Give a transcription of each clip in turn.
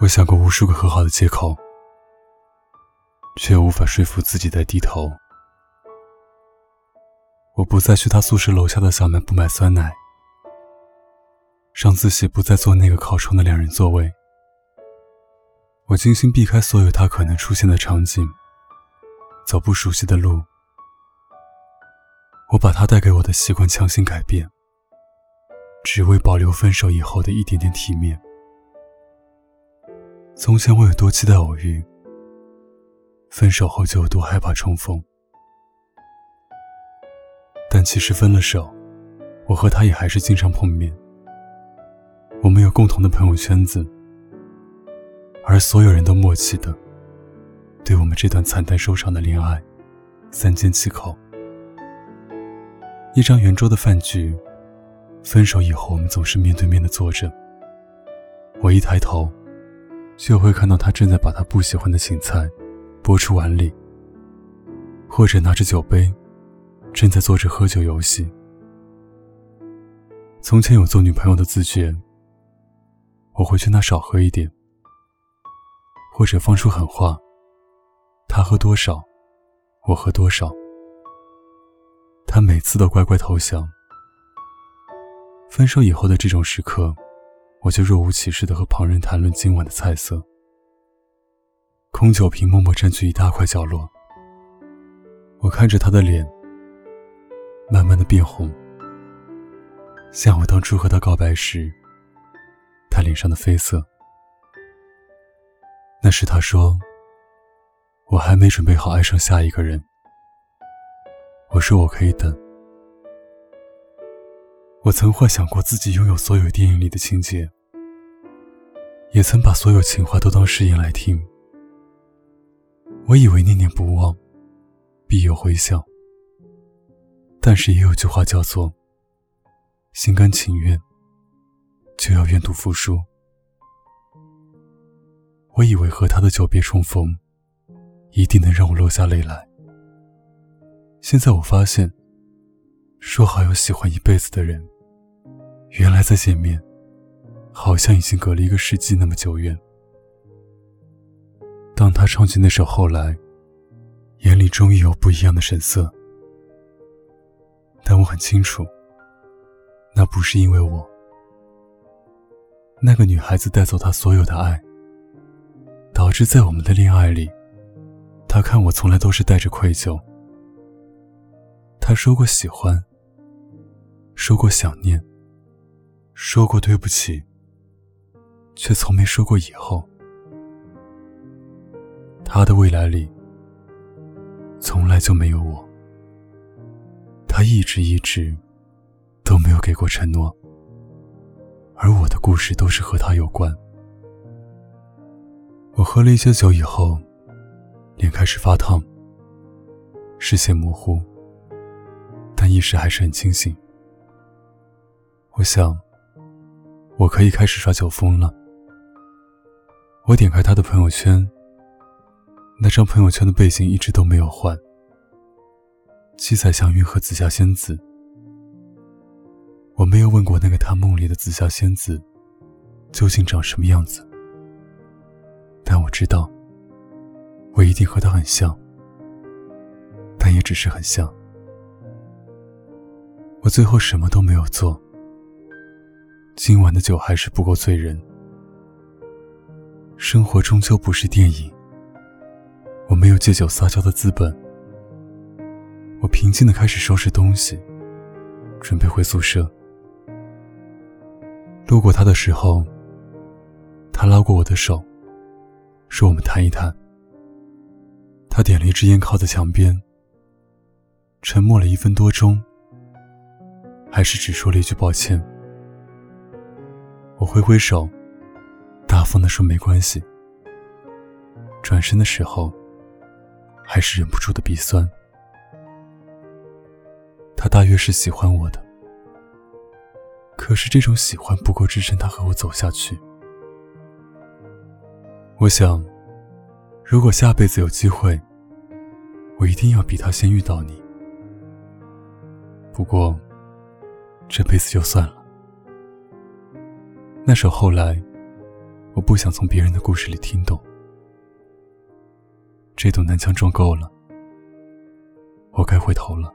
我想过无数个和好的借口，却无法说服自己再低头。我不再去他宿舍楼下的小卖部买酸奶，上自习不再坐那个靠窗的两人座位。我精心避开所有他可能出现的场景，走不熟悉的路。我把他带给我的习惯强行改变，只为保留分手以后的一点点体面。从前我有多期待偶遇，分手后就有多害怕重逢。但其实分了手，我和他也还是经常碰面。我们有共同的朋友圈子，而所有人都默契的，对我们这段惨淡收场的恋爱，三缄其口。一张圆桌的饭局，分手以后我们总是面对面的坐着。我一抬头。就会看到他正在把他不喜欢的芹菜拨出碗里，或者拿着酒杯，正在做着喝酒游戏。从前有做女朋友的自觉，我会劝他少喝一点，或者放出狠话：他喝多少，我喝多少。他每次都乖乖投降。分手以后的这种时刻。我就若无其事地和旁人谈论今晚的菜色，空酒瓶默默占据一大块角落。我看着他的脸，慢慢的变红，像我当初和他告白时，他脸上的绯色。那时他说，我还没准备好爱上下一个人。我说我可以等。我曾幻想过自己拥有所有电影里的情节，也曾把所有情话都当誓言来听。我以为念念不忘，必有回响。但是也有句话叫做“心甘情愿，就要愿赌服输”。我以为和他的久别重逢，一定能让我落下泪来。现在我发现，说好要喜欢一辈子的人。原来再见面，好像已经隔了一个世纪那么久远。当他唱起那首《后来》，眼里终于有不一样的神色。但我很清楚，那不是因为我。那个女孩子带走他所有的爱，导致在我们的恋爱里，他看我从来都是带着愧疚。他说过喜欢，说过想念。说过对不起，却从没说过以后。他的未来里，从来就没有我。他一直一直都没有给过承诺，而我的故事都是和他有关。我喝了一些酒以后，脸开始发烫，视线模糊，但意识还是很清醒。我想。我可以开始耍酒疯了。我点开他的朋友圈，那张朋友圈的背景一直都没有换，七彩祥云和紫霞仙子。我没有问过那个他梦里的紫霞仙子，究竟长什么样子，但我知道，我一定和她很像，但也只是很像。我最后什么都没有做。今晚的酒还是不够醉人。生活终究不是电影。我没有借酒撒娇的资本。我平静的开始收拾东西，准备回宿舍。路过他的时候，他拉过我的手，说：“我们谈一谈。”他点了一支烟，靠在墙边，沉默了一分多钟，还是只说了一句抱歉。我挥挥手，大方的说没关系。转身的时候，还是忍不住的鼻酸。他大约是喜欢我的，可是这种喜欢不够支撑他和我走下去。我想，如果下辈子有机会，我一定要比他先遇到你。不过，这辈子就算了。那首后来，我不想从别人的故事里听懂。这堵南墙撞够了，我该回头了。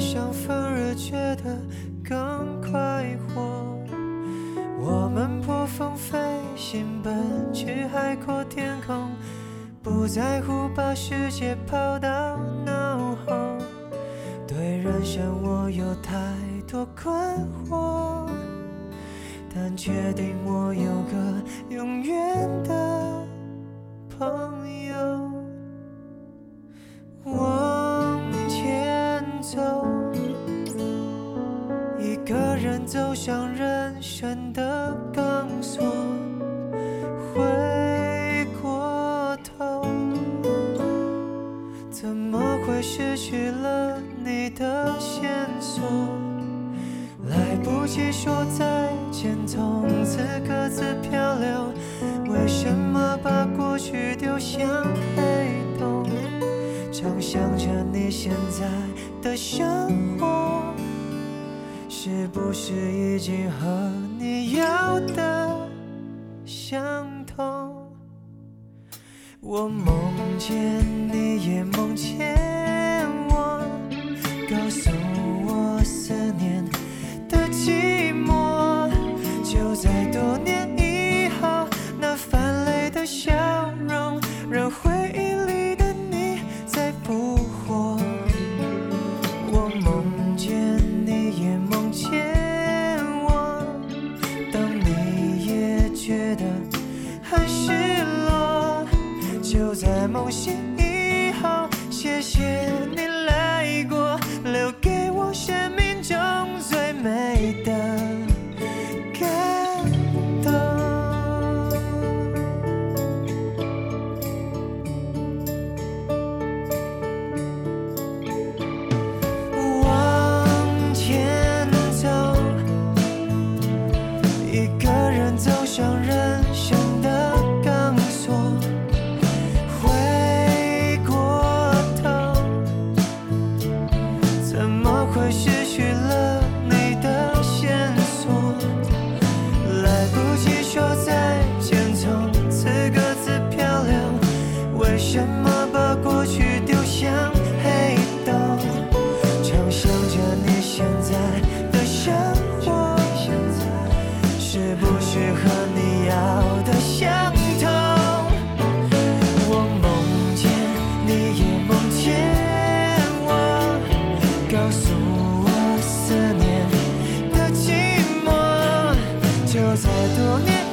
受了伤反而觉得更快活。我们破风飞行，奔去海阔天空，不在乎把世界抛到脑后。对人生我有太多困惑，但确定我有个永远的朋友。走向人生的钢索，回过头，怎么会失去了你的线索？来不及说再见，从此各自漂流。为什么把过去丢向黑洞？常想着你现在的生活，是不是已经和你要的相同？我梦见你，也梦见就在梦醒以后，谢谢你来过，留给我什么？怎么会是調整とね